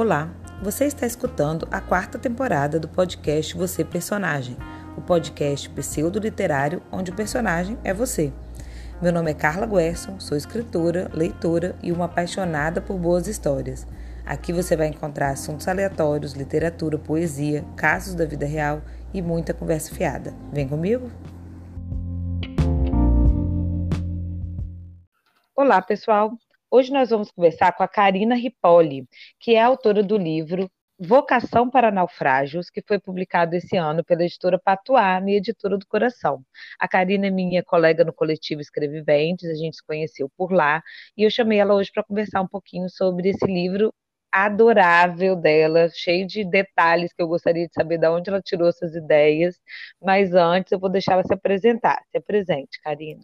Olá, você está escutando a quarta temporada do podcast Você Personagem, o podcast pseudo-literário onde o personagem é você. Meu nome é Carla Guerson, sou escritora, leitora e uma apaixonada por boas histórias. Aqui você vai encontrar assuntos aleatórios, literatura, poesia, casos da vida real e muita conversa fiada. Vem comigo? Olá, pessoal! Hoje nós vamos conversar com a Karina Ripoli, que é autora do livro Vocação para Naufrágios, que foi publicado esse ano pela editora Patuá, minha editora do coração. A Karina é minha colega no coletivo Escreviventes, a gente se conheceu por lá, e eu chamei ela hoje para conversar um pouquinho sobre esse livro adorável dela, cheio de detalhes que eu gostaria de saber de onde ela tirou essas ideias, mas antes eu vou deixar ela se apresentar. Se apresente, Karina.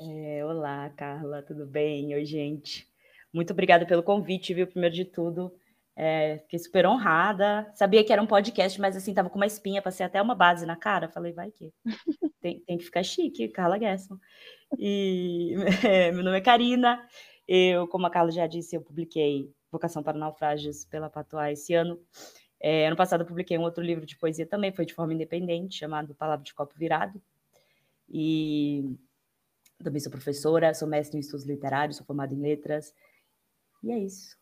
É, olá, Carla, tudo bem? Oi, gente. Muito obrigada pelo convite, viu? Primeiro de tudo, é, fiquei super honrada. Sabia que era um podcast, mas assim, tava com uma espinha, passei até uma base na cara. Falei, vai que tem, tem que ficar chique, Carla Gesson. E é, meu nome é Karina. Eu, como a Carla já disse, eu publiquei Vocação para Naufrágios pela Patois esse ano. É, ano passado eu publiquei um outro livro de poesia também, foi de forma independente, chamado Palavra de Copo Virado. E também sou professora, sou mestre em estudos literários, sou formada em letras. E é isso.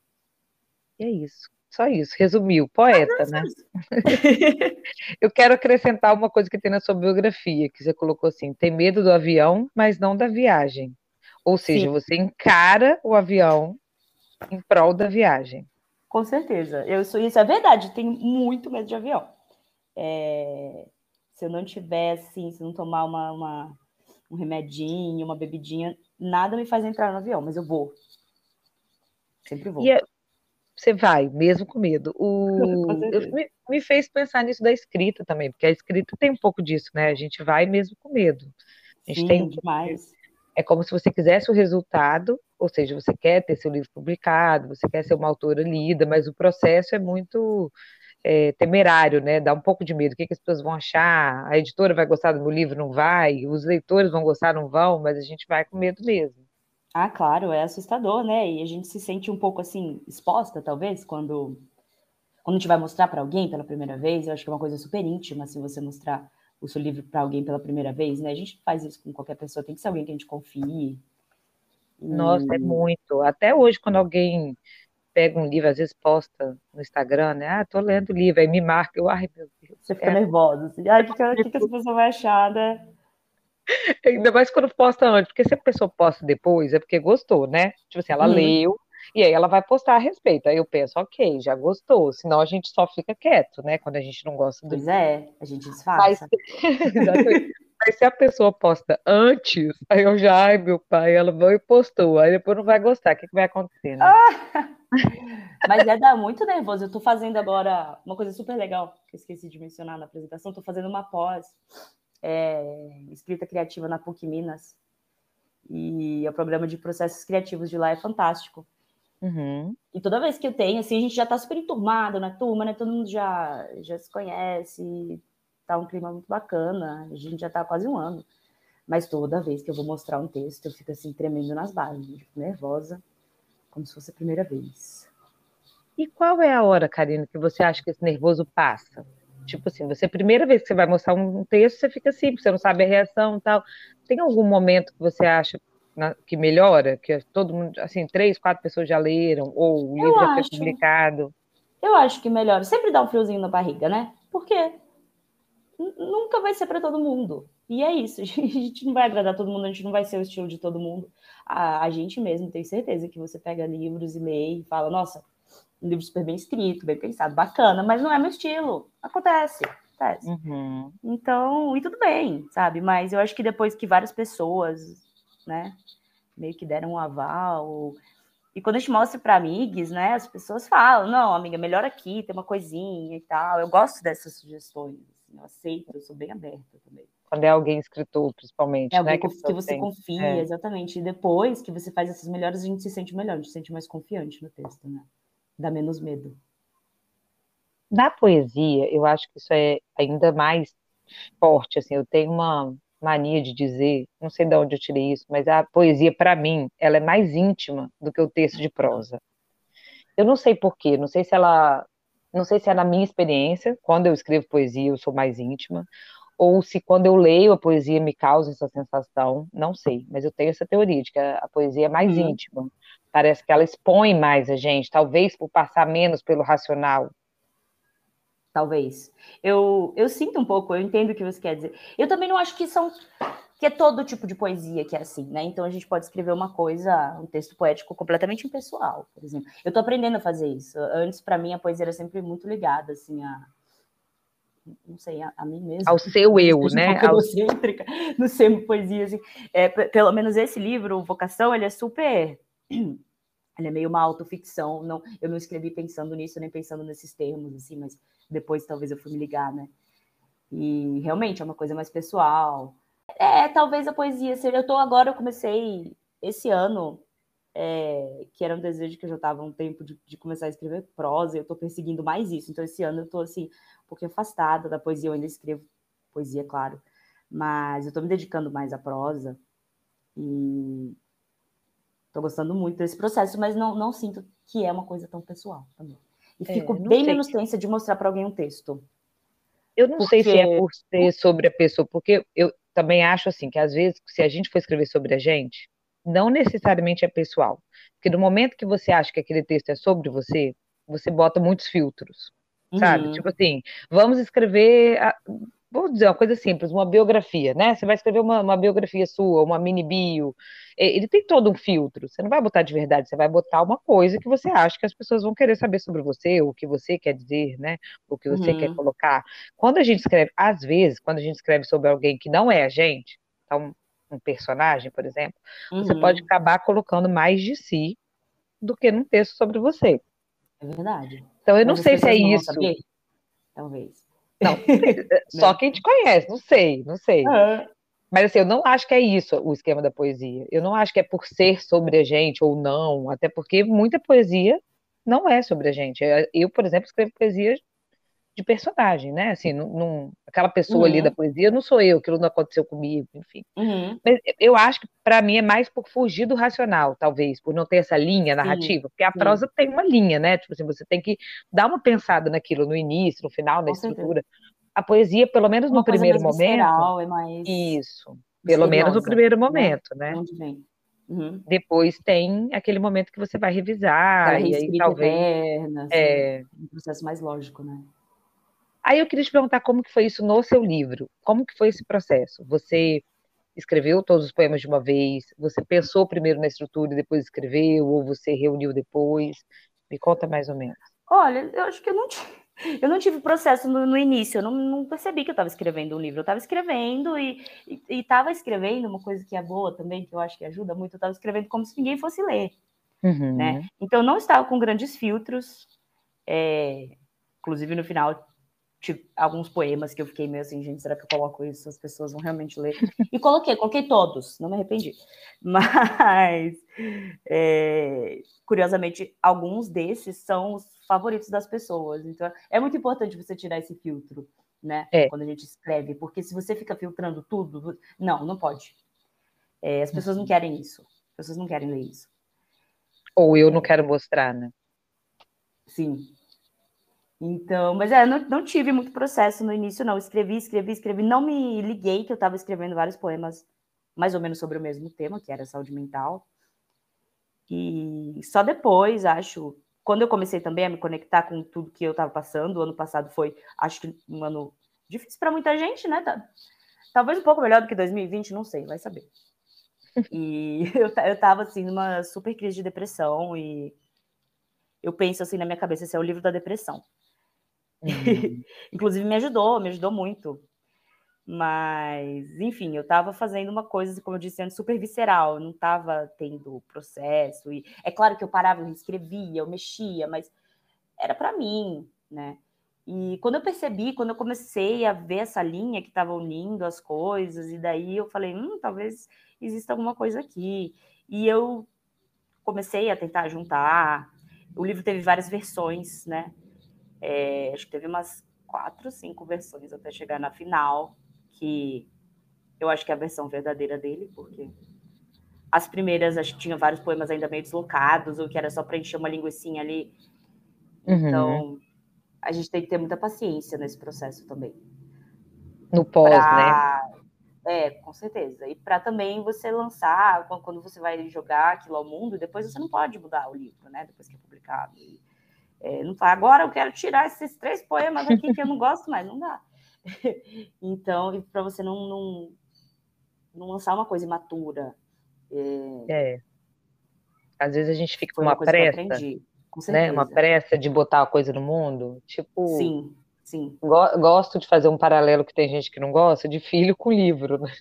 E é isso. Só isso, resumiu, poeta, ah, né? Eu quero acrescentar uma coisa que tem na sua biografia, que você colocou assim: tem medo do avião, mas não da viagem. Ou seja, Sim. você encara o avião em prol da viagem. Com certeza. Eu sou, isso é verdade, tenho muito medo de avião. É, se eu não tiver, assim, se não tomar uma, uma um remedinho, uma bebidinha, nada me faz entrar no avião, mas eu vou. Sempre vou. É, você vai, mesmo com medo. O, eu, me, me, fez pensar nisso da escrita também, porque a escrita tem um pouco disso, né? A gente vai mesmo com medo. A gente Sim, tem demais. É como se você quisesse o resultado, ou seja, você quer ter seu livro publicado, você quer ser uma autora lida, mas o processo é muito é, temerário, né? Dá um pouco de medo. O que, que as pessoas vão achar? A editora vai gostar do meu livro? Não vai? Os leitores vão gostar? Não vão? Mas a gente vai com medo mesmo. Ah, claro, é assustador, né? E a gente se sente um pouco assim exposta, talvez, quando quando a gente vai mostrar para alguém pela primeira vez. Eu acho que é uma coisa super íntima, assim, você mostrar o seu livro para alguém pela primeira vez, né? A gente faz isso com qualquer pessoa, tem que ser alguém que a gente confie. Nossa, é muito. Até hoje, quando alguém pega um livro, às vezes posta no Instagram, né? Ah, tô lendo o livro, aí me marca, eu, ai meu Deus. Você fica é. nervosa, assim, ai, o que, que, que essa pessoa vai achar, né? Ainda mais quando posta antes, porque se a pessoa posta depois, é porque gostou, né? Tipo assim, ela hum. leu, e aí ela vai postar a respeito. Aí eu penso, ok, já gostou, senão a gente só fica quieto, né? Quando a gente não gosta do. Pois é, a gente disfarça. Mas, Mas se a pessoa posta antes, aí eu já, ai meu pai, ela vai e postou, aí depois não vai gostar, o que, que vai acontecer, né? Ah, mas é dar muito nervoso. Eu tô fazendo agora uma coisa super legal, que eu esqueci de mencionar na apresentação, tô fazendo uma pós é, escrita criativa na PUC Minas. E o programa de processos criativos de lá é fantástico. Uhum. E toda vez que eu tenho, assim, a gente já tá super enturmado na turma, né? Todo mundo já, já se conhece, tá um clima muito bacana, a gente já tá quase um ano. Mas toda vez que eu vou mostrar um texto, eu fico assim, tremendo nas bases, fico nervosa, como se fosse a primeira vez. E qual é a hora, Karina, que você acha que esse nervoso passa? Tipo assim, você, primeira vez que você vai mostrar um texto, você fica assim, você não sabe a reação e tal. Tem algum momento que você acha que melhora? Que todo mundo, assim, três, quatro pessoas já leram, ou o livro já foi publicado? Eu acho que melhora. Sempre dá um friozinho na barriga, né? Porque nunca vai ser para todo mundo. E é isso, a gente não vai agradar todo mundo, a gente não vai ser o estilo de todo mundo. A, a gente mesmo tem certeza que você pega livros e lê e fala, nossa, um livro super bem escrito, bem pensado, bacana, mas não é meu estilo. Acontece, acontece. Uhum. Então, e tudo bem, sabe? Mas eu acho que depois que várias pessoas, né, meio que deram um aval, e quando a gente mostra para amigas, né, as pessoas falam, não, amiga, melhor aqui, tem uma coisinha e tal. Eu gosto dessas sugestões eu aceito, eu sou bem aberta também. Quando é alguém escritor, principalmente. É alguém né, que, que você tem. confia, é. exatamente. E depois que você faz essas melhores, a gente se sente melhor, a gente se sente mais confiante no texto, né? Dá menos medo. Na poesia, eu acho que isso é ainda mais forte, assim, eu tenho uma mania de dizer, não sei de onde eu tirei isso, mas a poesia, para mim, ela é mais íntima do que o texto de prosa. Eu não sei porquê, não sei se ela. Não sei se é na minha experiência, quando eu escrevo poesia eu sou mais íntima, ou se quando eu leio a poesia me causa essa sensação, não sei, mas eu tenho essa teoria de que a, a poesia é mais uhum. íntima. Parece que ela expõe mais a gente, talvez por passar menos pelo racional. Talvez. Eu, eu sinto um pouco, eu entendo o que você quer dizer. Eu também não acho que são que é todo tipo de poesia que é assim, né? Então a gente pode escrever uma coisa, um texto poético completamente impessoal, por exemplo. Eu tô aprendendo a fazer isso. Antes, para mim, a poesia era sempre muito ligada, assim, a, não sei, a, a mim mesma. Ao seu eu, né? Um egocêntrica no ser poesia, assim. É, pelo menos esse livro, Vocação, ele é super... Ele é meio uma autoficção, não, eu não escrevi pensando nisso, nem pensando nesses termos, assim, mas depois talvez eu fui me ligar, né? E realmente é uma coisa mais pessoal. É, talvez a poesia seja. Eu tô agora, eu comecei esse ano, é, que era um desejo que eu já estava um tempo de, de, começar a escrever prosa, eu estou perseguindo mais isso. Então, esse ano eu estou assim, pouquinho afastada da poesia, eu ainda escrevo poesia, claro, mas eu estou me dedicando mais à prosa e estou gostando muito desse processo, mas não, não sinto que é uma coisa tão pessoal também. E é, fico bem menos tensa de mostrar para alguém um texto. Eu não porque... sei se é por ser sobre a pessoa, porque eu também acho assim que às vezes, se a gente for escrever sobre a gente, não necessariamente é pessoal. Porque no momento que você acha que aquele texto é sobre você, você bota muitos filtros sabe? Uhum. Tipo assim, vamos escrever, a, vou dizer uma coisa simples, uma biografia, né? Você vai escrever uma, uma, biografia sua, uma mini bio, ele tem todo um filtro, você não vai botar de verdade, você vai botar uma coisa que você acha que as pessoas vão querer saber sobre você, o que você quer dizer, né? O que você uhum. quer colocar. Quando a gente escreve, às vezes, quando a gente escreve sobre alguém que não é a gente, então, um personagem, por exemplo, uhum. você pode acabar colocando mais de si do que num texto sobre você. É verdade. Então eu não sei se é isso. Talvez. Não, só quem te conhece, não sei, não sei. Uhum. Mas assim, eu não acho que é isso o esquema da poesia. Eu não acho que é por ser sobre a gente ou não, até porque muita poesia não é sobre a gente. Eu, por exemplo, escrevo poesia de personagem, né? Assim, não, aquela pessoa uhum. ali da poesia não sou eu, aquilo não aconteceu comigo, enfim. Uhum. Mas eu acho que para mim é mais por fugir do racional, talvez, por não ter essa linha narrativa, Sim. porque a prosa Sim. tem uma linha, né? Tipo assim, você tem que dar uma pensada naquilo no início, no final, na Com estrutura. Certeza. A poesia, pelo menos uma no primeiro momento. Visceral, é mais... Isso. Pelo menos no primeiro né? momento, né? Onde vem? Uhum. Depois tem aquele momento que você vai revisar, e aí talvez. Eterna, assim, é... Um processo mais lógico, né? Aí eu queria te perguntar como que foi isso no seu livro. Como que foi esse processo? Você escreveu todos os poemas de uma vez? Você pensou primeiro na estrutura e depois escreveu? Ou você reuniu depois? Me conta mais ou menos. Olha, eu acho que eu não tive, eu não tive processo no, no início. Eu não, não, percebi que eu estava escrevendo um livro. Eu estava escrevendo e estava escrevendo uma coisa que é boa também, que eu acho que ajuda muito. Eu estava escrevendo como se ninguém fosse ler. Uhum. Né? Então, não estava com grandes filtros. É, inclusive, no final, tipo, alguns poemas que eu fiquei meio assim, gente, será que eu coloco isso? As pessoas vão realmente ler? E coloquei, coloquei todos, não me arrependi. Mas, é, curiosamente, alguns desses são os favoritos das pessoas. Então, é muito importante você tirar esse filtro, né? É. Quando a gente escreve, porque se você fica filtrando tudo, não, não pode. É, as pessoas não querem isso. As pessoas não querem ler isso. Ou eu não quero mostrar, né? Sim, então, mas é, não, não tive muito processo no início, não. Escrevi, escrevi, escrevi. Não me liguei que eu estava escrevendo vários poemas mais ou menos sobre o mesmo tema, que era saúde mental. E só depois, acho, quando eu comecei também a me conectar com tudo que eu estava passando, o ano passado foi, acho que um ano difícil para muita gente, né? Talvez um pouco melhor do que 2020, não sei, vai saber. E eu, eu tava assim numa super crise de depressão e eu penso assim na minha cabeça, esse é o livro da depressão. Uhum. Inclusive me ajudou, me ajudou muito. Mas, enfim, eu estava fazendo uma coisa, como eu disse antes, super visceral, eu não estava tendo processo. E é claro que eu parava, eu escrevia, eu mexia, mas era para mim, né? E quando eu percebi, quando eu comecei a ver essa linha que estava unindo as coisas, e daí eu falei, hum, talvez exista alguma coisa aqui. E eu comecei a tentar juntar. O livro teve várias versões, né? É, acho que teve umas quatro, cinco versões até chegar na final, que eu acho que é a versão verdadeira dele, porque as primeiras, acho que tinha vários poemas ainda meio deslocados, ou que era só para encher uma linguiçinha ali. Uhum. Então, a gente tem que ter muita paciência nesse processo também. No pós, pra... né? É, com certeza. E para também você lançar, quando você vai jogar aquilo ao mundo, depois você não pode mudar o livro, né? Depois que é publicado. E, é, não fala, agora eu quero tirar esses três poemas aqui que eu não gosto mais, não dá. então, para você não, não, não, lançar uma coisa imatura. É. é. Às vezes a gente fica com uma, uma pressa. Né? Uma pressa de botar a coisa no mundo. Tipo. Sim, sim. Gosto de fazer um paralelo que tem gente que não gosta, de filho com livro, né?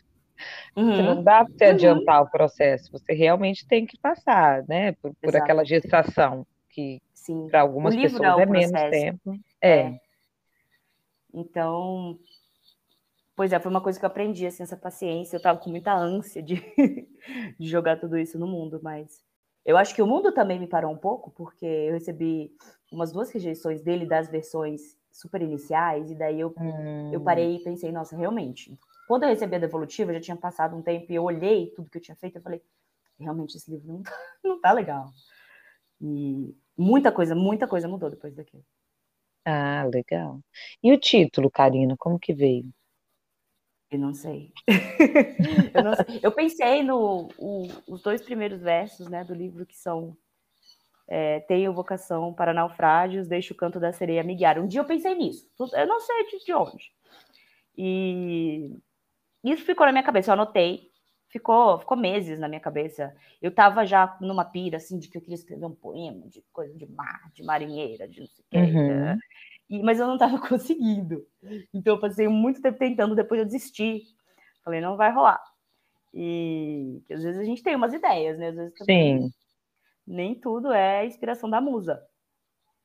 Uhum. não dá para você uhum. adiantar o processo, você realmente tem que passar, né? Por, por aquela gestação que para algumas pessoas é, é menos tempo. É. é. Então, pois é, foi uma coisa que eu aprendi, assim, essa paciência. Eu estava com muita ânsia de, de jogar tudo isso no mundo, mas eu acho que o mundo também me parou um pouco, porque eu recebi umas duas rejeições dele das versões super iniciais, e daí eu, hum. eu parei e pensei, nossa, realmente. Quando eu recebi a devolutiva, já tinha passado um tempo e eu olhei tudo que eu tinha feito, eu falei, realmente esse livro não tá, não tá legal. E muita coisa, muita coisa mudou depois daquilo. Ah, legal. E o título, Karina, como que veio? Eu não sei. eu, não sei. eu pensei no o, os dois primeiros versos, né, do livro que são é, tenho vocação para naufrágios, deixo o canto da sereia me guiar. Um dia eu pensei nisso. Eu não sei de onde. E isso ficou na minha cabeça. Eu anotei. Ficou, ficou meses na minha cabeça. Eu estava já numa pira, assim, de que eu queria escrever um poema de coisa de mar, de marinheira, de não sei o quê. Uhum. Né? E, mas eu não estava conseguindo. Então eu passei muito tempo tentando, depois eu desisti. Falei, não vai rolar. E às vezes a gente tem umas ideias, né? Às vezes também, Sim. Nem tudo é inspiração da musa.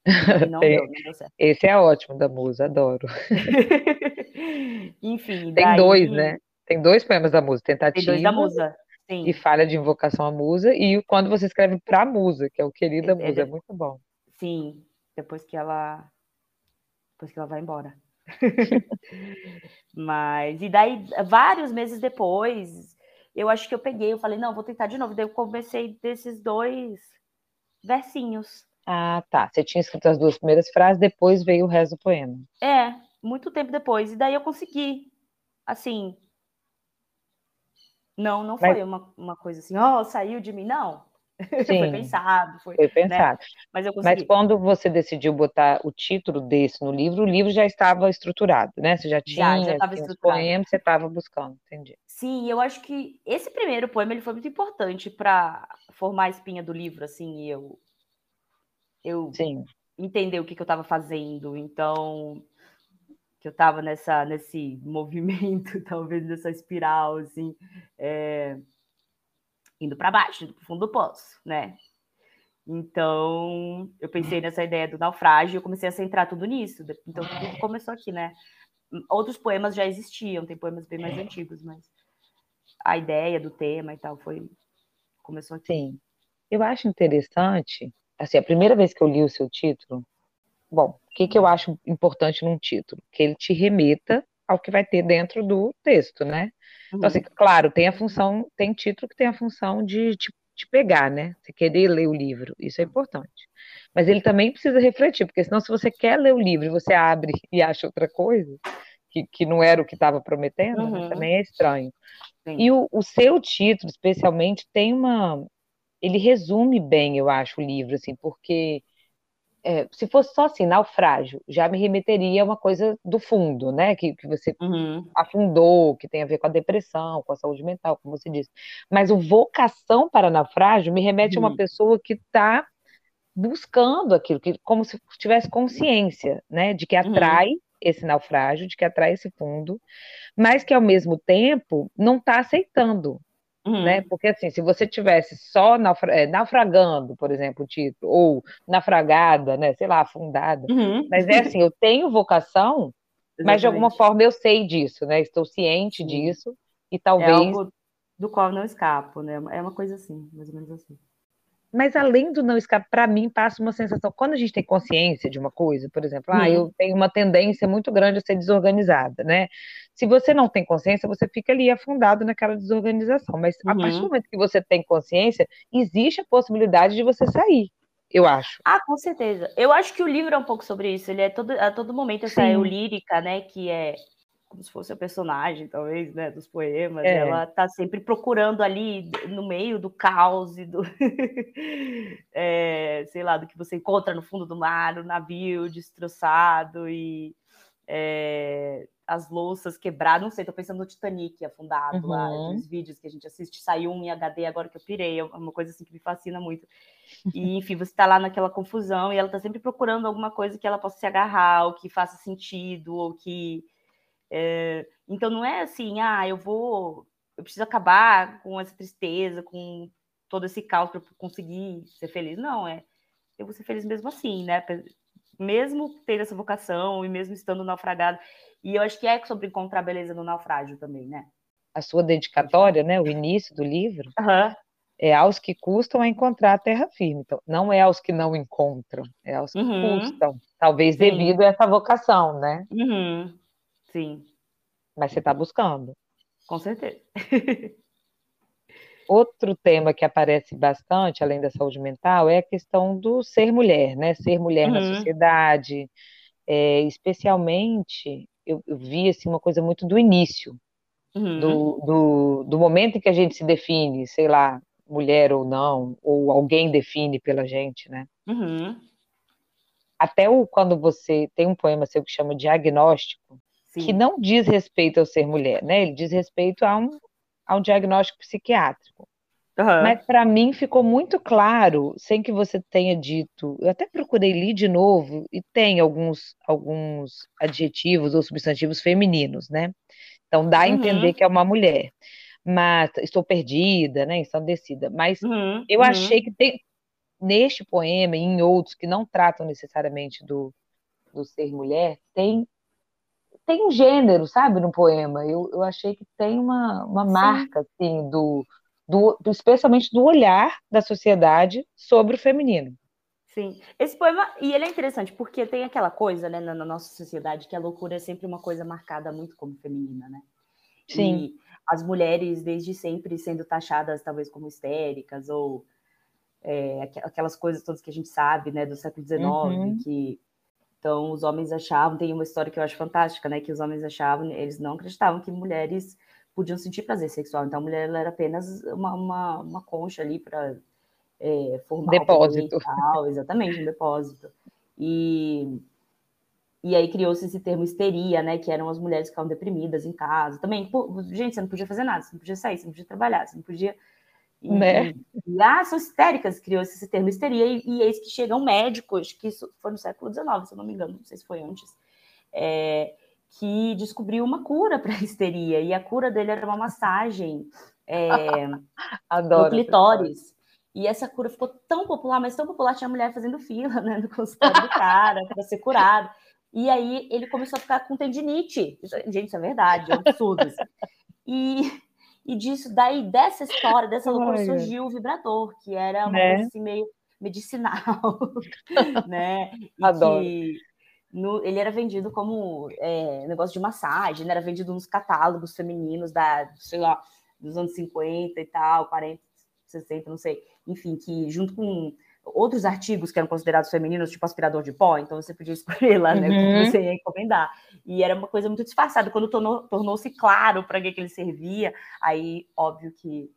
Não deu, não deu certo. Esse é ótimo da musa, adoro. Enfim. Tem daí... dois, né? Tem dois poemas da musa, tentativa. Tem dois da musa. Sim. E falha de invocação à musa, e quando você escreve para musa, que é o querido da é, musa, é, é muito bom. Sim, depois que ela depois que ela vai embora. Mas, e daí, vários meses depois, eu acho que eu peguei, eu falei, não, vou tentar de novo. Daí eu comecei desses dois versinhos. Ah, tá. Você tinha escrito as duas primeiras frases, depois veio o resto do poema. É, muito tempo depois. E daí eu consegui. Assim. Não, não Mas... foi uma, uma coisa assim, oh, saiu de mim, não. Sim, foi pensado, foi, foi né? pensado. Né? Mas. Mas quando você decidiu botar o título desse no livro, o livro já estava estruturado, né? Você já tinha, já, já estava estruturado. poemas, você estava buscando, entendi. Sim, eu acho que esse primeiro poema ele foi muito importante para formar a espinha do livro, assim, e eu eu Sim. entender o que, que eu estava fazendo, então que eu estava nessa nesse movimento, talvez nessa espiral, assim. É indo para baixo, indo para o fundo do poço, né? Então, eu pensei nessa ideia do naufrágio e eu comecei a centrar tudo nisso. Então, tudo começou aqui, né? Outros poemas já existiam, tem poemas bem mais antigos, mas a ideia do tema e tal foi começou aqui. Sim. Eu acho interessante, assim, a primeira vez que eu li o seu título, bom, que, que eu acho importante num título? Que ele te remeta ao que vai ter dentro do texto, né? Então, assim, uhum. claro, tem a função, tem título que tem a função de te, te pegar, né? Você querer ler o livro, isso é importante. Mas ele também precisa refletir, porque senão, se você quer ler o livro e você abre e acha outra coisa, que, que não era o que estava prometendo, né? uhum. né? também é estranho. Sim. E o, o seu título, especialmente, tem uma. Ele resume bem, eu acho, o livro, assim, porque é, se fosse só assim, naufrágio, já me remeteria a uma coisa do fundo, né? Que, que você uhum. afundou, que tem a ver com a depressão, com a saúde mental, como você disse. Mas o vocação para naufrágio me remete uhum. a uma uhum. pessoa que está buscando aquilo, que, como se tivesse consciência, né? De que uhum. atrai uhum. esse naufrágio, de que atrai esse fundo, mas que ao mesmo tempo não está aceitando Uhum. Né? Porque assim, se você tivesse só naufra é, naufragando, por exemplo, o título, ou naufragada, né, sei lá, afundada, uhum. mas é assim, eu tenho vocação, Exatamente. mas de alguma forma eu sei disso, né? Estou ciente Sim. disso e talvez é algo do qual não escapo, né? É uma coisa assim, mais ou menos assim. Mas além do não escapar, para mim passa uma sensação, quando a gente tem consciência de uma coisa, por exemplo, ah, eu tenho uma tendência muito grande a ser desorganizada, né? Se você não tem consciência, você fica ali afundado naquela desorganização, mas uhum. a partir do uhum. momento que você tem consciência, existe a possibilidade de você sair, eu acho. Ah, com certeza. Eu acho que o livro é um pouco sobre isso, ele é todo, a todo momento essa eu lírica, né, que é como se fosse a personagem, talvez, né, dos poemas. É. Ela está sempre procurando ali no meio do caos e do, é, sei lá, do que você encontra no fundo do mar, o navio destroçado e é, as louças quebradas. Não sei, tô pensando no Titanic afundado uhum. lá, nos vídeos que a gente assiste. Saiu um em HD agora que eu pirei, é uma coisa assim que me fascina muito. E, enfim, você está lá naquela confusão e ela está sempre procurando alguma coisa que ela possa se agarrar, ou que faça sentido, ou que é, então não é assim, ah, eu vou, eu preciso acabar com essa tristeza, com todo esse caos para conseguir ser feliz. Não, é, eu vou ser feliz mesmo assim, né? Mesmo tendo essa vocação e mesmo estando naufragado. E eu acho que é sobre encontrar beleza no naufrágio também, né? A sua dedicatória, né? O início do livro. Uhum. É aos que custam a encontrar a terra firme. Então, não é aos que não encontram, é aos que uhum. custam. Talvez Sim. devido a essa vocação, né? Uhum. Sim. Mas você está buscando. Com certeza. Outro tema que aparece bastante, além da saúde mental, é a questão do ser mulher, né? Ser mulher uhum. na sociedade. É, especialmente, eu, eu, vi assim, uma coisa muito do início, uhum. do, do, do momento em que a gente se define, sei lá, mulher ou não, ou alguém define pela gente, né? Uhum. Até o, quando você tem um poema seu que chama Diagnóstico, Sim. que não diz respeito ao ser mulher, né? Ele diz respeito a um, a um diagnóstico psiquiátrico. Uhum. Mas para mim ficou muito claro, sem que você tenha dito. Eu até procurei ler de novo e tem alguns, alguns adjetivos ou substantivos femininos, né? Então dá a uhum. entender que é uma mulher. Mas estou perdida, né? Ensandecida. Mas uhum. eu uhum. achei que tem neste poema e em outros que não tratam necessariamente do, do ser mulher, tem tem um gênero, sabe, no poema. Eu, eu achei que tem uma, uma marca, assim, do, do, do, especialmente do olhar da sociedade sobre o feminino. Sim, esse poema, e ele é interessante, porque tem aquela coisa, né, na, na nossa sociedade, que a loucura é sempre uma coisa marcada muito como feminina, né? Sim. E as mulheres, desde sempre, sendo taxadas, talvez, como histéricas, ou é, aquelas coisas todas que a gente sabe, né, do século XIX, uhum. que então, os homens achavam, tem uma história que eu acho fantástica, né? Que os homens achavam, eles não acreditavam que mulheres podiam sentir prazer sexual. Então, a mulher era apenas uma, uma, uma concha ali para é, formar depósito. Tal, exatamente, um depósito. E, e aí criou-se esse termo histeria, né? Que eram as mulheres que ficavam deprimidas em casa. Também, pô, gente, você não podia fazer nada, você não podia sair, você não podia trabalhar, você não podia né? e, ah, são histéricas, criou-se esse termo histeria, e, e eis que chegam médicos, que isso foi no século XIX, se eu não me engano, não sei se foi antes, é, que descobriu uma cura para a histeria, e a cura dele era uma massagem é, Adoro no clitóris. E essa cura ficou tão popular, mas tão popular, tinha mulher fazendo fila né, no consultório do cara para ser curado. E aí ele começou a ficar com tendinite. Gente, isso é verdade, é um absurdo. E e disso, daí, dessa história, dessa loucura, surgiu o vibrador, que era uma né? coisa assim meio medicinal, né? E Adoro. Que, no, ele era vendido como é, negócio de massagem, né? era vendido nos catálogos femininos da, sei lá, dos anos 50 e tal, 40, 60, não sei. Enfim, que junto com outros artigos que eram considerados femininos, tipo aspirador de pó, então você podia escolher lá, né, uhum. o que você ia encomendar. E era uma coisa muito disfarçada. Quando tornou-se tornou claro para que, que ele servia, aí, óbvio que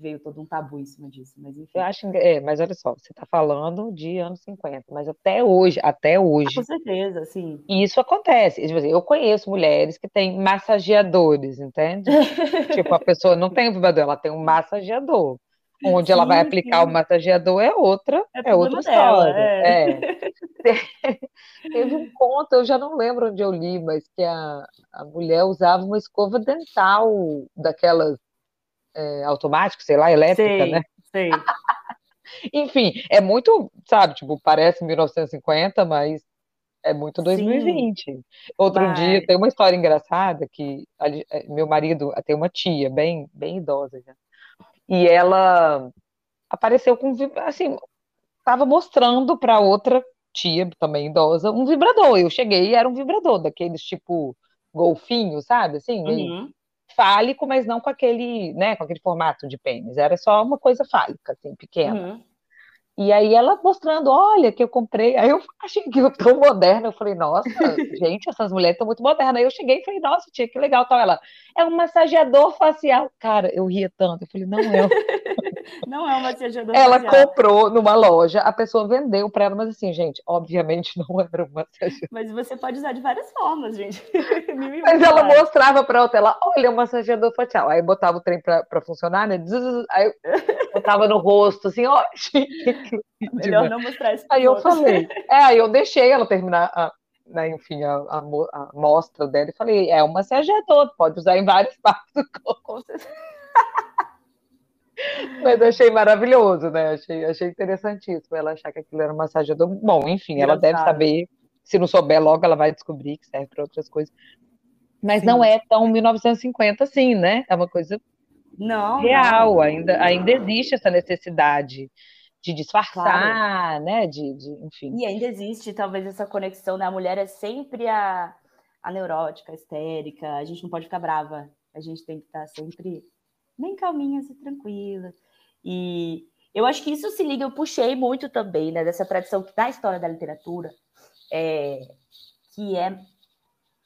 veio todo um tabu em cima disso, mas enfim. Eu acho, é, mas olha só, você está falando de anos 50, mas até hoje, até hoje. Ah, com certeza, sim. Isso acontece. Tipo assim, eu conheço mulheres que têm massageadores, entende? tipo, a pessoa não tem um vibrador, ela tem um massageador. Onde sim, ela vai aplicar sim. o massageador é outra, é, é outra história. é. É. Teve um conto, eu já não lembro onde eu li, mas que a, a mulher usava uma escova dental daquelas é, automáticas, sei lá, elétrica, sei, né? Sei. Enfim, é muito, sabe, tipo, parece 1950, mas é muito 2020. Sim. Outro Vai. dia tem uma história engraçada que meu marido tem uma tia bem bem idosa já. E ela apareceu com, assim, estava mostrando para outra tia, também idosa, um vibrador. Eu cheguei e era um vibrador, daqueles tipo golfinho, sabe? Assim, uhum. fálico, mas não com aquele, né, com aquele formato de pênis. Era só uma coisa fálica, assim, pequena. Uhum. E aí ela mostrando, olha, que eu comprei. Aí eu achei que eu tão moderna. Eu falei, nossa, gente, essas mulheres estão muito modernas. Aí eu cheguei e falei, nossa, tia, que legal. Tal. Ela, é um massageador facial. Cara, eu ria tanto. Eu falei, não é. Não é um massageador ela facial. Ela comprou numa loja, a pessoa vendeu para ela, mas assim, gente, obviamente não era um massageador. Mas você pode usar de várias formas, gente. mas ela mostrava para outra, ela, olha, um massageador facial. Aí botava o trem para funcionar, né? Aí eu botava no rosto, assim, ó. Melhor não mostrar isso. Aí eu falei, é, aí eu deixei ela terminar a, né, enfim, a, a, a mostra dela e falei, é um massageador, pode usar em várias partes do corpo. Mas achei maravilhoso, né? Achei, achei interessantíssimo ela achar que aquilo era um massageador. Bom, enfim, Engraçado. ela deve saber. Se não souber logo, ela vai descobrir que serve para outras coisas. Mas Sim. não é tão 1950 assim, né? É uma coisa não, real. Não. Ainda, ainda existe essa necessidade de disfarçar, claro. né? De, de, enfim. E ainda existe talvez essa conexão, né? A mulher é sempre a, a neurótica, a histérica. A gente não pode ficar brava. A gente tem que estar sempre bem calminhas e tranquilas. E eu acho que isso se liga, eu puxei muito também, né? Dessa tradição que da história da literatura, é, que é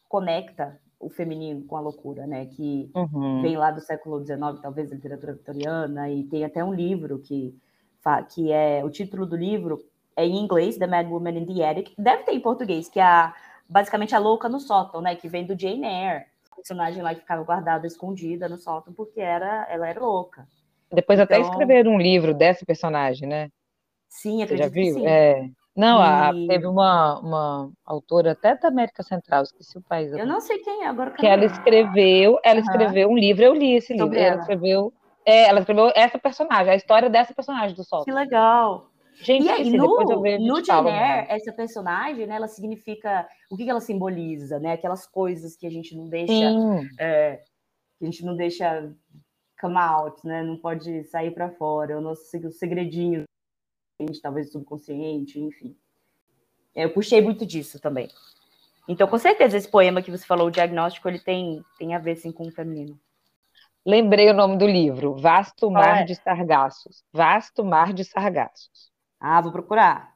conecta o feminino com a loucura, né? Que uhum. vem lá do século XIX, talvez a literatura vitoriana, e tem até um livro que, que é o título do livro é em inglês, The Mad Woman in the Attic, deve ter em português, que é a, basicamente a louca no sótão, né? Que vem do Jane Eyre, personagem lá que ficava guardada, escondida no sótão, porque era, ela era louca. Depois então... até escreveram um livro dessa personagem, né? Sim, acredito Você já viu? É. Não, e... a, teve uma, uma autora até da América Central, esqueci o país. Eu não sei quem é agora. Que ela escreveu, ela uhum. escreveu um livro, eu li esse livro. Ela. ela escreveu, é, ela escreveu essa personagem, a história dessa personagem do Sol. Que legal. Gente, e aí, no, no Jane Eyre, essa personagem, né, ela significa o que, que ela simboliza, né? Aquelas coisas que a gente não deixa, é, que a gente não deixa come out, né? Não pode sair para fora, o nosso segredinho talvez subconsciente, enfim. Eu puxei muito disso também. Então, com certeza, esse poema que você falou, o diagnóstico, ele tem, tem a ver, sim, com o feminino. Lembrei o nome do livro, Vasto Mar é? de Sargassos. Vasto Mar de Sargassos. Ah, vou procurar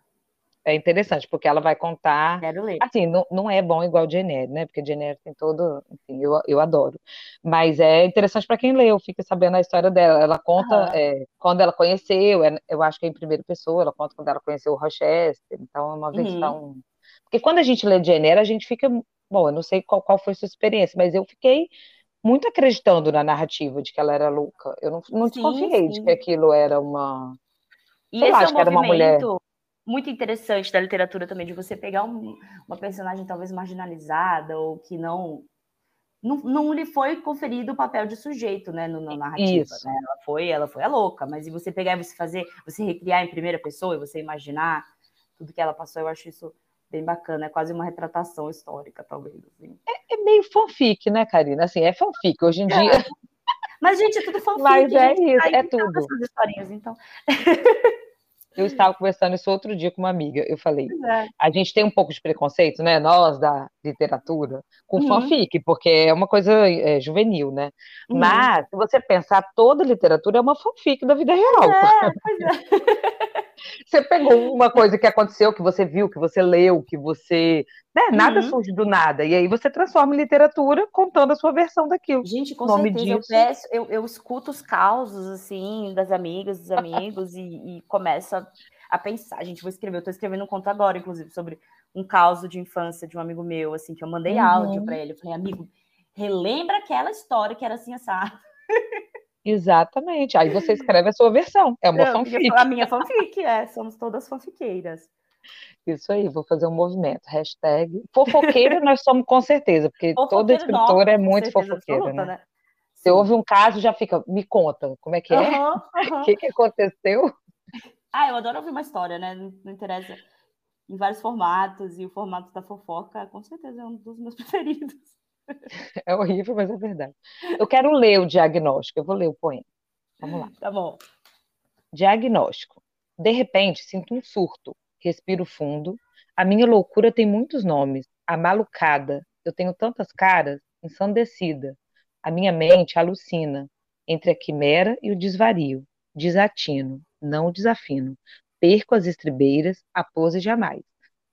é interessante, porque ela vai contar. Quero ler. Assim, não, não é bom igual Jenner, né? Porque Jenner tem todo. Enfim, eu, eu adoro. Mas é interessante para quem leu, fica sabendo a história dela. Ela conta é, quando ela conheceu, é, eu acho que é em primeira pessoa, ela conta quando ela conheceu o Rochester. Então, é uma versão. Uhum. Porque quando a gente lê Jenner, a gente fica. Bom, eu não sei qual, qual foi sua experiência, mas eu fiquei muito acreditando na narrativa de que ela era louca. Eu não, não sim, desconfiei sim. de que aquilo era uma. E sei lá, é um uma mulher muito interessante da literatura também, de você pegar um, uma personagem talvez marginalizada ou que não, não, não lhe foi conferido o papel de sujeito, né, no, na narrativa, né? Ela foi, ela foi a louca, mas e você pegar e você fazer, você recriar em primeira pessoa e você imaginar tudo que ela passou, eu acho isso bem bacana, é quase uma retratação histórica, talvez. Assim. É, é, meio fanfic, né, Karina? Assim, é fanfic hoje em dia. É. Mas, gente, é tudo fanfic. Mas é isso, é tudo. Historinhas, então. Eu estava conversando isso outro dia com uma amiga. Eu falei, é. a gente tem um pouco de preconceito, né? Nós da literatura, com uhum. fanfic, porque é uma coisa é, juvenil, né? Uhum. Mas, se você pensar, toda literatura é uma fanfic da vida real. É, pois é. Você pegou uma coisa que aconteceu, que você viu, que você leu, que você. Né, nada uhum. surge do nada. E aí você transforma em literatura contando a sua versão daquilo. Gente, com Nome certeza. Disso... Eu, peço, eu, eu, escuto os causos, assim, das amigas, dos amigos, e, e começo a, a, pensar. Gente, vou escrever. Eu estou escrevendo um conto agora, inclusive, sobre um caos de infância de um amigo meu, assim, que eu mandei uhum. áudio para ele. Eu falei, amigo, relembra aquela história que era assim, assado. Exatamente. Aí você escreve a sua versão. É uma fanfic. A minha fanfic, é. Somos todas fanfiqueiras. Isso aí, vou fazer um movimento. Hashtag fofoqueira nós somos com certeza, porque toda escritora é muito fofoqueira, absoluta, né? né? Você ouve um caso, já fica, me conta, como é que é? O uhum, uhum. que, que aconteceu? Ah, eu adoro ouvir uma história, né? Não, não interessa. Em vários formatos, e o formato da fofoca, com certeza, é um dos meus preferidos. É horrível, mas é verdade. Eu quero ler o diagnóstico, eu vou ler o poema. Vamos lá. Tá bom. Diagnóstico. De repente, sinto um surto. Respiro fundo. A minha loucura tem muitos nomes. A malucada. Eu tenho tantas caras. Ensandecida. A minha mente alucina. Entre a quimera e o desvario. Desatino. Não desafino. Perco as estribeiras. A pose jamais.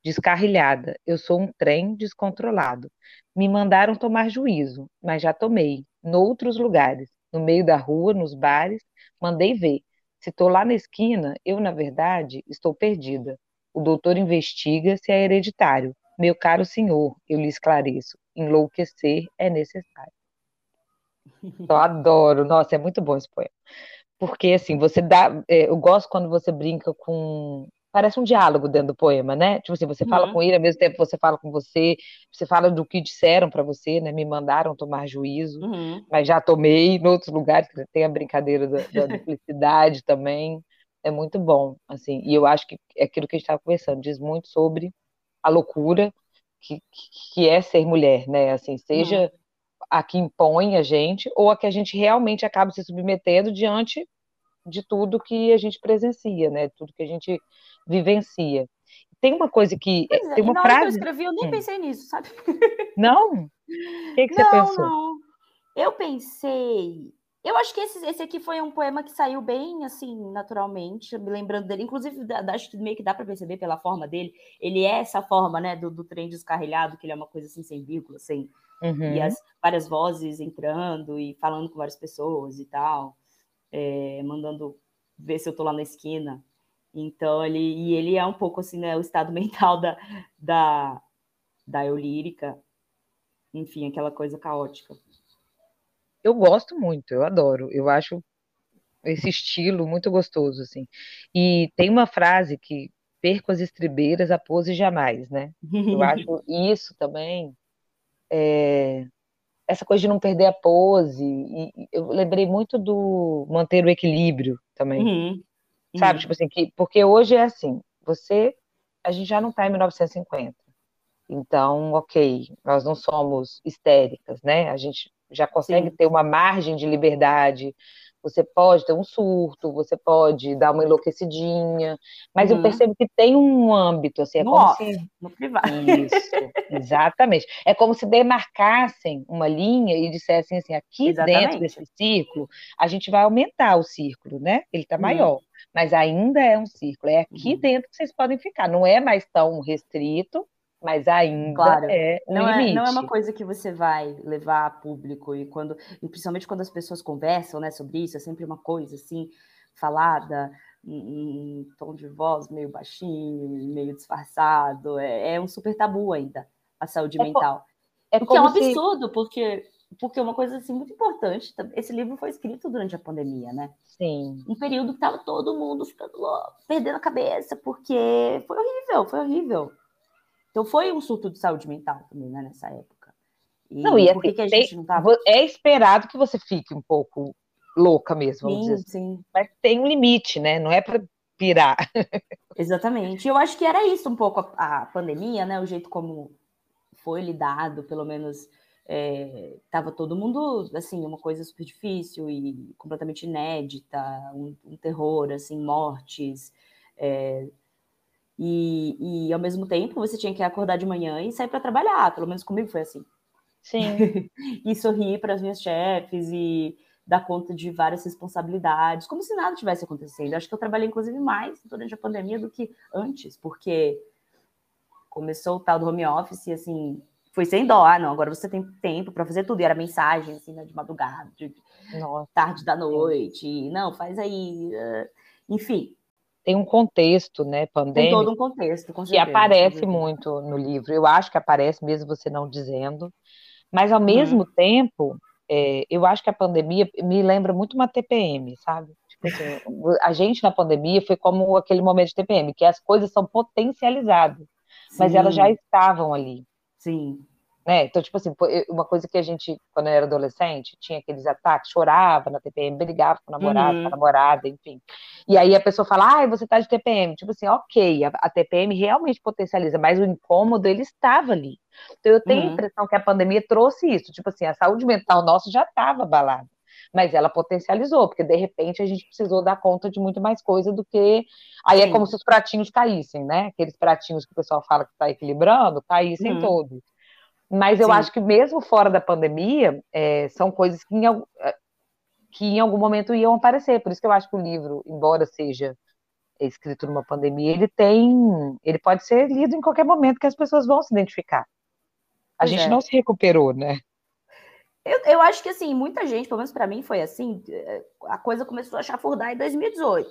Descarrilhada. Eu sou um trem descontrolado. Me mandaram tomar juízo, mas já tomei. Noutros lugares. No meio da rua, nos bares. Mandei ver. Se estou lá na esquina, eu, na verdade, estou perdida. O doutor investiga se é hereditário. Meu caro senhor, eu lhe esclareço: enlouquecer é necessário. Eu adoro, nossa, é muito bom esse poema. Porque, assim, você dá. É, eu gosto quando você brinca com parece um diálogo dentro do poema, né? Tipo assim, você uhum. fala com ele, ao mesmo tempo você fala com você, você fala do que disseram para você, né? Me mandaram tomar juízo, uhum. mas já tomei em outros lugares, tem a brincadeira da, da duplicidade também. É muito bom, assim, e eu acho que é aquilo que a gente estava conversando, diz muito sobre a loucura que, que é ser mulher, né? Assim, seja uhum. a que impõe a gente ou a que a gente realmente acaba se submetendo diante de tudo que a gente presencia, né? Tudo que a gente vivencia. Tem uma coisa que. Pois é, tem uma na frase. que eu escrevi, eu nem hum. pensei nisso, sabe? Não? O que, que não, você pensou? Não. Eu pensei. Eu acho que esse, esse aqui foi um poema que saiu bem, assim, naturalmente, me lembrando dele. Inclusive, acho que meio que dá para perceber pela forma dele. Ele é essa forma, né, do, do trem descarrilhado, que ele é uma coisa assim, sem vírgula, sem. Uhum. E as várias vozes entrando e falando com várias pessoas e tal, é, mandando ver se eu tô lá na esquina. Então, ele, e ele é um pouco assim, né, o estado mental da, da, da eu lírica, enfim, aquela coisa caótica. Eu gosto muito, eu adoro, eu acho esse estilo muito gostoso, assim. E tem uma frase que perco as estribeiras, a pose jamais, né? Eu acho isso também, é, essa coisa de não perder a pose, e eu lembrei muito do manter o equilíbrio também. Uhum. Sabe? Uhum. Tipo assim, que, porque hoje é assim, você, a gente já não está em 1950. Então, ok, nós não somos histéricas, né? A gente já consegue Sim. ter uma margem de liberdade. Você pode ter um surto, você pode dar uma enlouquecidinha, mas uhum. eu percebo que tem um âmbito, assim, é no como off, se. No privado. Isso, exatamente. É como se demarcassem uma linha e dissessem assim: aqui exatamente. dentro desse círculo, a gente vai aumentar o círculo, né? Ele está uhum. maior mas ainda é um círculo. É aqui uhum. dentro que vocês podem ficar. Não é mais tão restrito, mas ainda claro. é um não limite. É, não é uma coisa que você vai levar a público e quando, e principalmente quando as pessoas conversam, né, sobre isso, é sempre uma coisa assim falada em, em tom de voz meio baixinho, meio disfarçado. É, é um super tabu ainda a saúde é mental. É o que é um absurdo, se... porque porque uma coisa assim muito importante, esse livro foi escrito durante a pandemia, né? Sim. Um período que tava todo mundo ficando louco, perdendo a cabeça, porque foi horrível, foi horrível. Então foi um surto de saúde mental também, né, nessa época. E não, e assim, que a gente tem, não tava... É esperado que você fique um pouco louca mesmo, vamos sim, dizer. Assim. Sim. Mas tem um limite, né? Não é para pirar. Exatamente. Eu acho que era isso um pouco a, a pandemia, né? O jeito como foi lidado, pelo menos estava é, todo mundo assim uma coisa super difícil e completamente inédita um, um terror assim mortes é, e, e ao mesmo tempo você tinha que acordar de manhã e sair para trabalhar. Pelo menos comigo foi assim. Sim. E sorrir para as minhas chefes e dar conta de várias responsabilidades como se nada tivesse acontecendo. Acho que eu trabalhei inclusive mais durante a pandemia do que antes porque começou o tal do home office e assim foi sem dó, ah, não, agora você tem tempo para fazer tudo. E era mensagem, assim, né, de madrugada, de Nossa, tarde da noite, não, faz aí, uh, enfim. Tem um contexto, né, pandêmico. Tem todo um contexto, com certeza, Que aparece muito no livro. Eu acho que aparece, mesmo você não dizendo. Mas, ao mesmo uhum. tempo, é, eu acho que a pandemia me lembra muito uma TPM, sabe? Tipo assim, a gente na pandemia foi como aquele momento de TPM, que as coisas são potencializadas, Sim. mas elas já estavam ali. Sim. Né? Então, tipo assim, uma coisa que a gente, quando eu era adolescente, tinha aqueles ataques, chorava na TPM, brigava com o namorado, uhum. com a namorada, enfim. E aí a pessoa fala, ah, você tá de TPM. Tipo assim, ok, a, a, TPM realmente potencializa, mas o incômodo, ele estava ali. Então eu tenho uhum. a impressão que a pandemia trouxe isso, tipo assim, a saúde mental nossa já estava abalada. mas ela potencializou, porque de repente a gente precisou dar conta de muito mais coisa do que. Aí é Sim. é como se os pratinhos caíssem, né? Aqueles pratinhos que o pessoal fala que está equilibrando, caíssem uhum. todos. Mas eu Sim. acho que mesmo fora da pandemia, é, são coisas que em, é, que em algum momento iam aparecer. Por isso que eu acho que o livro, embora seja escrito numa pandemia, ele tem. ele pode ser lido em qualquer momento que as pessoas vão se identificar. A pois gente é. não se recuperou, né? Eu, eu acho que, assim, muita gente, pelo menos para mim, foi assim, eh, a coisa começou a chafurdar em 2018.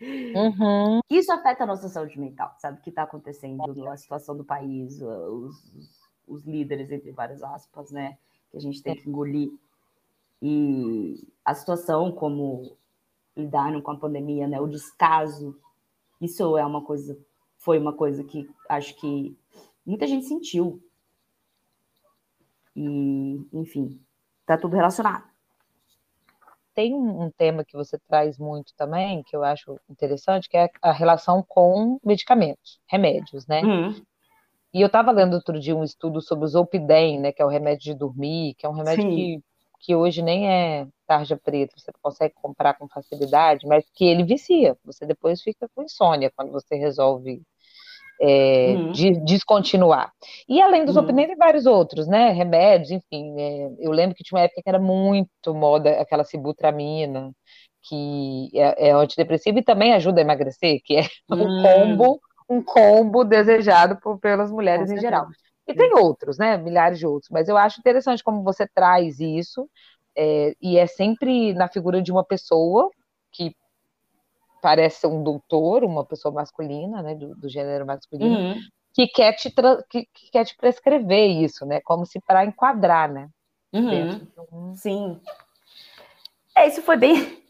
Uhum. Isso afeta a nossa saúde mental, sabe? O que está acontecendo na situação do país, os, os, líderes, entre várias aspas, né? Que a gente tem que engolir. E a situação, como lidaram com a pandemia, né? O descaso, isso é uma coisa, foi uma coisa que acho que muita gente sentiu. E, enfim, Está tudo relacionado. Tem um tema que você traz muito também, que eu acho interessante, que é a relação com medicamentos, remédios, né? Uhum. E eu estava lendo outro dia um estudo sobre o Zolpidem, né, que é o remédio de dormir, que é um remédio que, que hoje nem é tarja preta, você consegue comprar com facilidade, mas que ele vicia. Você depois fica com insônia quando você resolve é, uhum. de descontinuar. E além dos uhum. opiniões, tem vários outros, né? Remédios, enfim. É, eu lembro que tinha uma época que era muito moda aquela sibutramina, que é, é antidepressivo e também ajuda a emagrecer, que é um combo, um combo desejado por, pelas mulheres em geral. E tem outros, né? Milhares de outros. Mas eu acho interessante como você traz isso, é, e é sempre na figura de uma pessoa que parece ser um doutor, uma pessoa masculina, né, do, do gênero masculino, uhum. que, quer te que, que, quer te prescrever isso, né, como se para enquadrar, né. Uhum. Sim. É, isso foi bem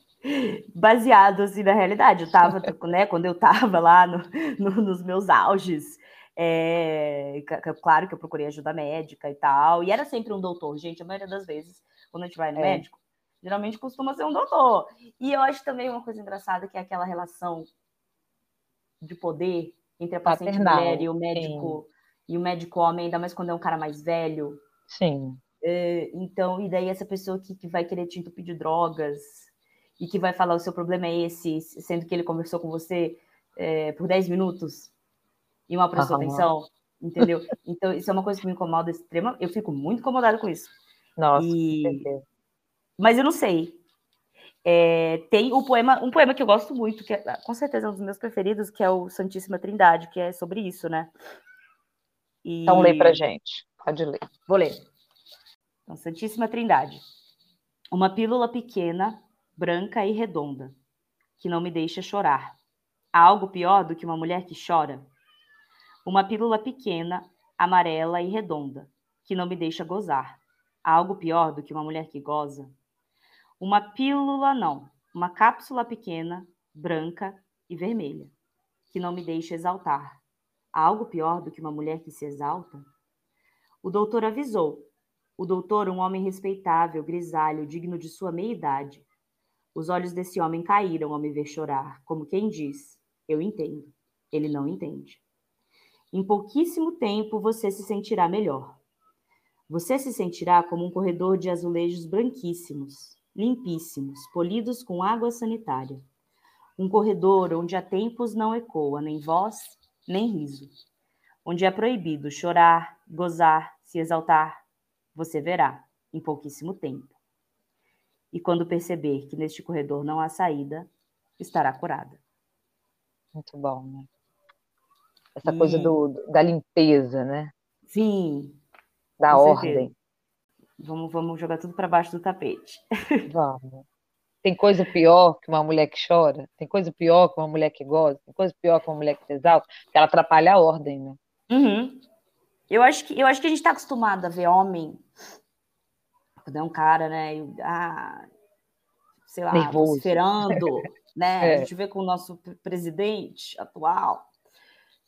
baseado assim na realidade. Eu tava, né, quando eu tava lá no, no, nos meus auges, é, claro que eu procurei ajuda médica e tal, e era sempre um doutor, gente, a maioria das vezes, quando a gente vai no é. médico, geralmente costuma ser um doutor. E eu acho também uma coisa engraçada que é aquela relação de poder entre a paciente Paternal, mulher e o médico sim. e o médico homem, ainda mais quando é um cara mais velho. Sim. É, então, e daí essa pessoa que, que vai querer te entupir de drogas e que vai falar o seu problema é esse, sendo que ele conversou com você é, por 10 minutos e uma prestou atenção, entendeu? Então, isso é uma coisa que me incomoda extrema. Eu fico muito incomodada com isso. Nossa, e, mas eu não sei. É, tem o poema, um poema que eu gosto muito, que é, com certeza é um dos meus preferidos, que é o Santíssima Trindade, que é sobre isso, né? E... Então lê pra gente. Pode ler. Vou ler. Então, Santíssima Trindade. Uma pílula pequena, branca e redonda, que não me deixa chorar. Há algo pior do que uma mulher que chora? Uma pílula pequena, amarela e redonda, que não me deixa gozar. Há algo pior do que uma mulher que goza? Uma pílula não, uma cápsula pequena, branca e vermelha, que não me deixa exaltar. Há algo pior do que uma mulher que se exalta? O doutor avisou. O doutor, um homem respeitável, grisalho, digno de sua meia-idade. Os olhos desse homem caíram ao me ver chorar, como quem diz: Eu entendo. Ele não entende. Em pouquíssimo tempo você se sentirá melhor. Você se sentirá como um corredor de azulejos branquíssimos, limpíssimos, polidos com água sanitária. Um corredor onde há tempos não ecoa nem voz, nem riso. Onde é proibido chorar, gozar, se exaltar, você verá, em pouquíssimo tempo. E quando perceber que neste corredor não há saída, estará curada. Muito bom, né? Essa e... coisa do, da limpeza, né? Sim. Da ordem. Certeza. Vamos, vamos jogar tudo para baixo do tapete. Vamos. Tem coisa pior que uma mulher que chora? Tem coisa pior que uma mulher que goza? Tem coisa pior que uma mulher que se exalta? Que ela atrapalha a ordem, né? Uhum. Eu, acho que, eu acho que a gente está acostumado a ver homem, quando é um cara, né? Ah, sei lá, esperando, né? É. A gente vê com o nosso presidente atual.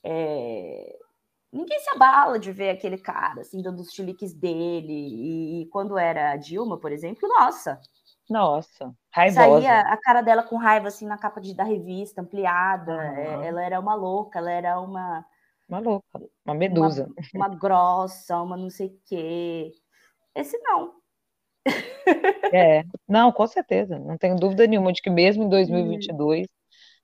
É, ninguém se abala de ver aquele cara, assim, dando os chiliques dele. E, e quando era a Dilma, por exemplo, nossa. Nossa, raivosa. Saía a cara dela com raiva, assim, na capa de, da revista, ampliada. Uhum. Ela era uma louca, ela era uma... Uma louca, uma medusa. Uma, uma grossa, uma não sei o quê. Esse não. É, não, com certeza, não tenho dúvida nenhuma de que mesmo em 2022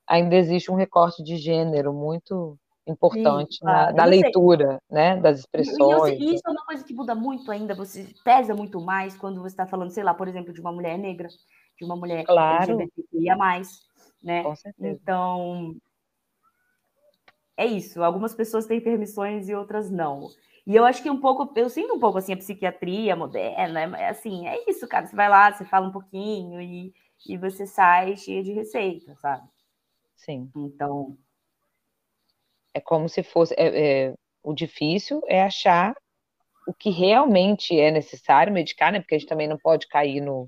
ainda existe um recorte de gênero muito importante Sim, claro. na, da leitura, né, das expressões. E, isso é uma coisa que muda muito ainda, você pesa muito mais quando você está falando, sei lá, por exemplo, de uma mulher negra, de uma mulher claro. LGBTQIA+, né? Com certeza. Então, é isso, algumas pessoas têm permissões e outras não. E eu acho que um pouco, eu sinto um pouco assim a psiquiatria moderna, é assim, é isso, cara. Você vai lá, você fala um pouquinho e, e você sai cheia de receita, sabe? Sim. Então. É como se fosse. É, é, o difícil é achar o que realmente é necessário medicar, né? Porque a gente também não pode cair no,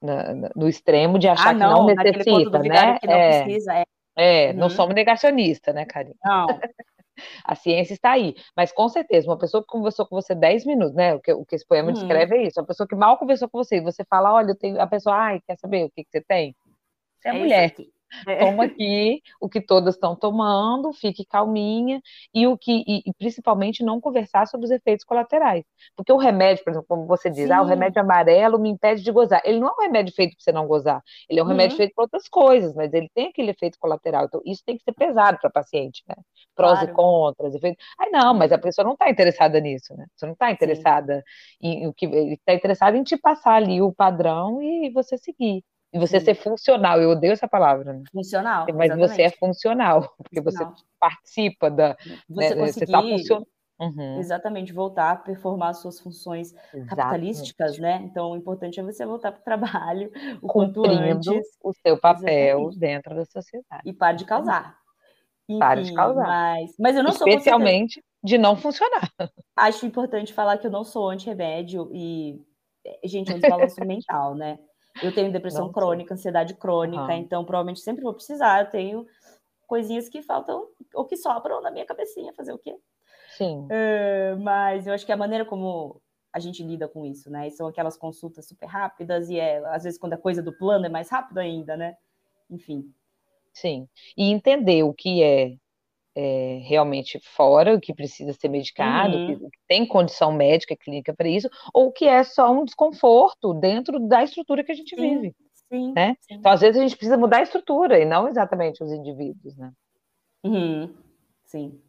na, no extremo de achar ah, não, que não necessita, né? Que não é, precisa, é. É, uhum. não somos negacionistas, né, Karine? Não. A ciência está aí. Mas com certeza, uma pessoa que conversou com você 10 minutos, né? O que, o que esse poema uhum. descreve é isso. Uma pessoa que mal conversou com você, e você fala, olha, eu tenho. A pessoa, ai, quer saber o que, que você tem? Você é, é mulher. É. Toma aqui o que todas estão tomando, fique calminha, e o que, e, e, principalmente não conversar sobre os efeitos colaterais. Porque o remédio, por exemplo, como você diz, ah, o remédio amarelo me impede de gozar. Ele não é um remédio feito para você não gozar, ele é um uhum. remédio feito para outras coisas, mas ele tem aquele efeito colateral. Então, isso tem que ser pesado para a paciente, né? Prós claro. e contras, efeitos. Ah, não, mas a pessoa não está interessada nisso, né? Você não está interessada Sim. em o que está interessada em te passar ali o padrão e você seguir. E você Sim. ser funcional, eu odeio essa palavra. Né? Funcional. Mas exatamente. você é funcional, porque funcional. você participa da. Você né, conseguir, tá funcionando. Uhum. Exatamente, voltar a performar suas funções Exatamente. capitalísticas, né? Então, o importante é você voltar para o trabalho o quanto antes. o seu papel Exatamente. dentro da sociedade. E pare de causar. Enfim, pare de causar. Mas, mas eu não sou Especialmente de não funcionar. Acho importante falar que eu não sou anti-remédio e, gente, é um desbalanço mental, né? Eu tenho depressão Não, crônica, ansiedade crônica, uhum. então provavelmente sempre vou precisar. Eu tenho coisinhas que faltam ou que sobram na minha cabecinha, fazer o quê? Sim. Uh, mas eu acho que a maneira como a gente lida com isso, né? E são aquelas consultas super rápidas e é, às vezes quando a coisa do plano é mais rápido ainda, né? Enfim. Sim. E entender o que é é, realmente fora, o que precisa ser medicado, uhum. que, tem condição médica clínica para isso, ou que é só um desconforto dentro da estrutura que a gente sim, vive. Sim, né? Sim. Então, às vezes, a gente precisa mudar a estrutura e não exatamente os indivíduos, né? Uhum. Sim.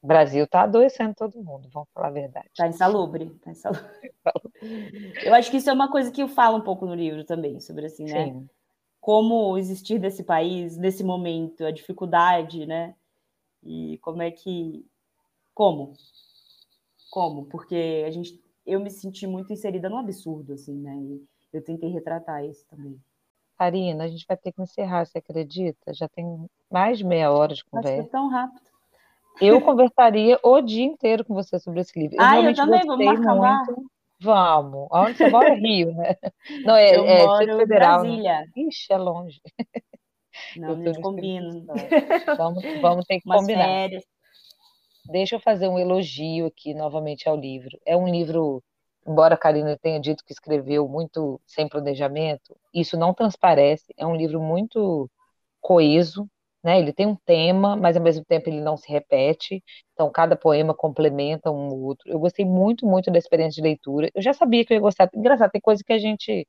O Brasil está adoecendo todo mundo, vamos falar a verdade. Está insalubre, tá insalubre. eu acho que isso é uma coisa que eu falo um pouco no livro também, sobre assim, né? Como existir desse país, nesse momento, a dificuldade, né? E como é que. Como? Como? Porque a gente. Eu me senti muito inserida num absurdo, assim, né? E eu tentei retratar isso também. Karina, a gente vai ter que encerrar, você acredita? Já tem mais de meia hora de conversa. Acho tão rápido. Eu conversaria o dia inteiro com você sobre esse livro. Eu ah, eu também, vamos marcar muito. Vamos. Onde você mora? Rio, né? Não, é, eu é moro Federal. Né? Brasília. Né? Ixi, é longe. Não, a gente combina. Vamos, vamos ter que Umas combinar. Férias. Deixa eu fazer um elogio aqui novamente ao livro. É um livro, embora a Karina tenha dito que escreveu muito sem planejamento, isso não transparece. É um livro muito coeso, né? Ele tem um tema, mas ao mesmo tempo ele não se repete. Então cada poema complementa um outro. Eu gostei muito, muito da experiência de leitura. Eu já sabia que eu ia gostar. Engraçado, tem coisa que a gente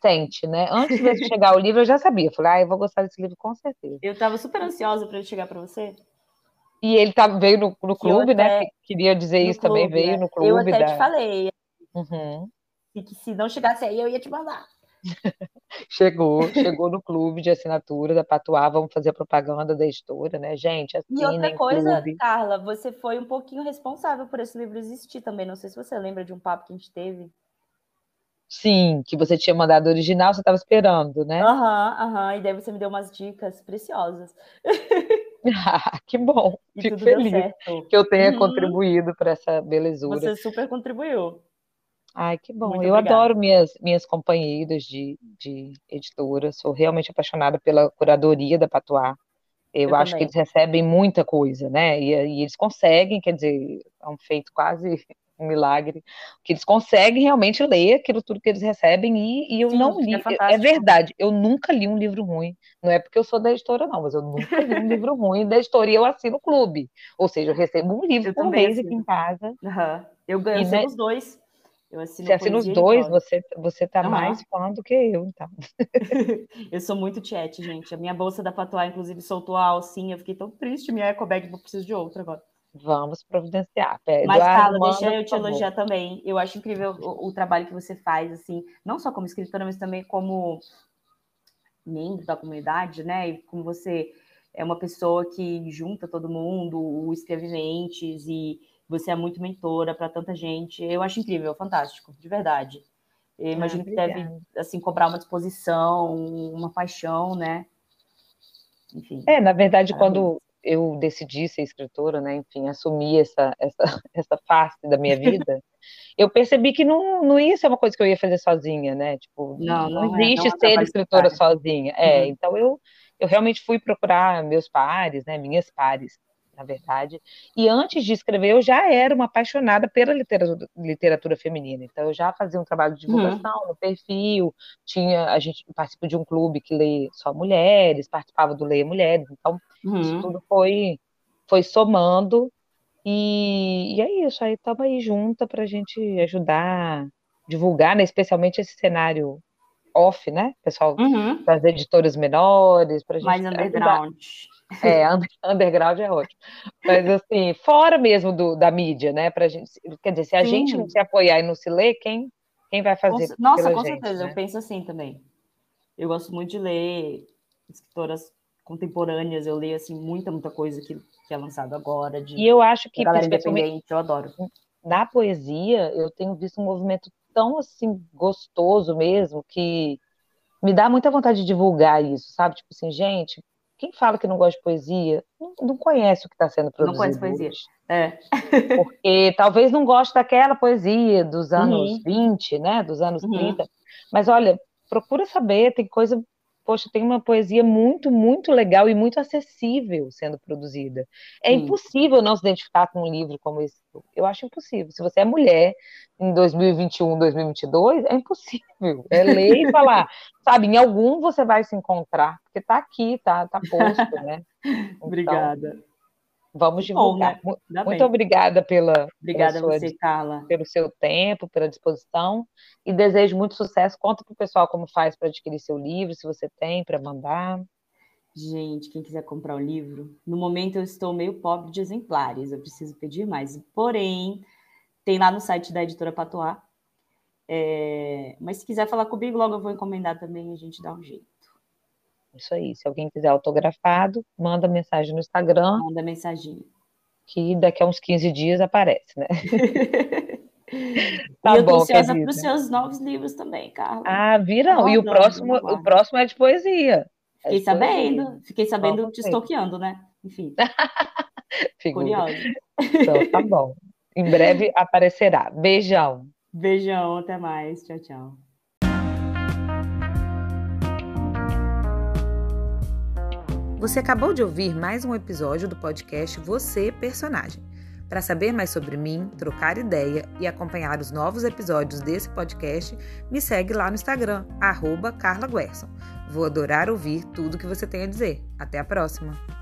sente, né? Antes de chegar o livro, eu já sabia. Falei, ah, eu vou gostar desse livro com certeza. Eu estava super ansiosa para ele chegar para você. E ele tá, veio no, no clube, né? até, né? Queria dizer isso clube, também, veio né? no clube. Eu até da... te falei. Uhum. E que se não chegasse aí, eu ia te mandar. chegou, chegou no clube de assinatura da Patuá, vamos fazer a propaganda da editora, né, gente? e outra coisa, clube. Carla, você foi um pouquinho responsável por esse livro existir também. Não sei se você lembra de um papo que a gente teve. Sim, que você tinha mandado original, você estava esperando, né? Aham, uhum, aham. Uhum. E daí você me deu umas dicas preciosas. Ah, que bom. E Fico feliz que eu tenha uhum. contribuído para essa belezura. Você super contribuiu. Ai, que bom. Muito eu obrigada. adoro minhas, minhas companheiras de, de editora. Sou realmente apaixonada pela curadoria da Patuá. Eu, eu acho também. que eles recebem muita coisa, né? E, e, eles conseguem, quer dizer, é um feito quase um milagre, que eles conseguem realmente ler aquilo tudo que eles recebem e, e eu Sim, não li. É, é, verdade, eu nunca li um livro ruim. Não é porque eu sou da editora, não, mas eu nunca li um livro ruim da editora e eu assino o clube. Ou seja, eu recebo um livro eu por mês aqui em casa. Uhum. Eu ganho né, os dois. Eu assino Você assina os dois, você, você tá uhum. mais fã do que eu, então. eu sou muito chat, gente. A minha bolsa da Patuá, inclusive, soltou a alcinha. Eu fiquei tão triste. Minha eco bag, vou preciso de outra agora. Vamos providenciar. Mas, Carla, deixa eu te elogiar também. Eu acho incrível o, o, trabalho que você faz, assim, não só como escritora, mas também como membro da comunidade, né? E como você é uma pessoa que junta todo mundo, os escreviventes, e você é muito mentora para tanta gente. Eu acho incrível, fantástico, de verdade. Eu imagino ah, que deve, assim, cobrar uma disposição, uma paixão, né? Enfim. É, na verdade, quando eu decidi ser escritora, né, enfim, assumir essa, essa, essa face da minha vida, eu percebi que não, não ia ser uma coisa que eu ia fazer sozinha, né, tipo, não, não, não existe é, não ser escritora sozinha, é, uhum. então eu, eu realmente fui procurar meus pares, né, minhas pares, na verdade. E antes de escrever, eu já era uma apaixonada pela literatura, literatura feminina. Então, eu já fazia um trabalho de divulgação uhum. no perfil, tinha, a gente participa de um clube que lê só mulheres, participava do Leia Mulheres. Então, uhum. isso tudo foi, foi somando. E, e é isso, aí estamos aí junta para a gente ajudar, divulgar, né, especialmente esse cenário off, né? Pessoal uhum. das editoras menores, para gente. Mais underground. Ajudar. É, underground é ótimo. Mas assim, fora mesmo do, da mídia, né? Pra gente, quer dizer, se a Sim. gente não se apoiar e não se ler, quem, quem vai fazer? Nossa, com gente, certeza, né? eu penso assim também. Eu gosto muito de ler escritoras contemporâneas, eu leio assim muita, muita coisa que, que é lançado agora. De, e eu acho que galera independente, eu adoro. Na poesia, eu tenho visto um movimento tão assim gostoso mesmo que me dá muita vontade de divulgar isso, sabe? Tipo assim, gente, quem fala que não gosta de poesia não, não conhece o que está sendo produzido. Não conhece poesia. É. Porque talvez não goste daquela poesia dos anos uhum. 20, né? Dos anos uhum. 30. Mas olha, procura saber, tem coisa poxa, tem uma poesia muito, muito legal e muito acessível sendo produzida. É Sim. impossível não se identificar com um livro como esse. Eu acho impossível. Se você é mulher em 2021, 2022, é impossível. É ler e falar. Sabe, em algum você vai se encontrar, porque tá aqui, tá, tá posto, né? Então, Obrigada. Vamos divulgar. Bom, né? Muito bem. obrigada pela, obrigada pela sua, você, Carla. pelo seu tempo, pela disposição e desejo muito sucesso. Conta para o pessoal como faz para adquirir seu livro, se você tem para mandar. Gente, quem quiser comprar o livro, no momento eu estou meio pobre de exemplares, eu preciso pedir mais. Porém, tem lá no site da editora Patois. É... Mas se quiser falar comigo, logo eu vou encomendar também e a gente dá um jeito. Isso aí. Se alguém quiser autografado, manda mensagem no Instagram. Manda mensagem. Que daqui a uns 15 dias aparece, né? tá e eu tô ansiosa para os seus novos livros também, Carla. Ah, viram? e o próximo, o próximo é de poesia. É fiquei de sabendo, poesia. fiquei sabendo te estoqueando, né? Enfim. Curiosa. Então, tá bom. Em breve aparecerá. Beijão. Beijão, até mais. Tchau, tchau. Você acabou de ouvir mais um episódio do podcast Você Personagem. Para saber mais sobre mim, trocar ideia e acompanhar os novos episódios desse podcast, me segue lá no Instagram, arroba Carla Guerson. Vou adorar ouvir tudo que você tem a dizer. Até a próxima!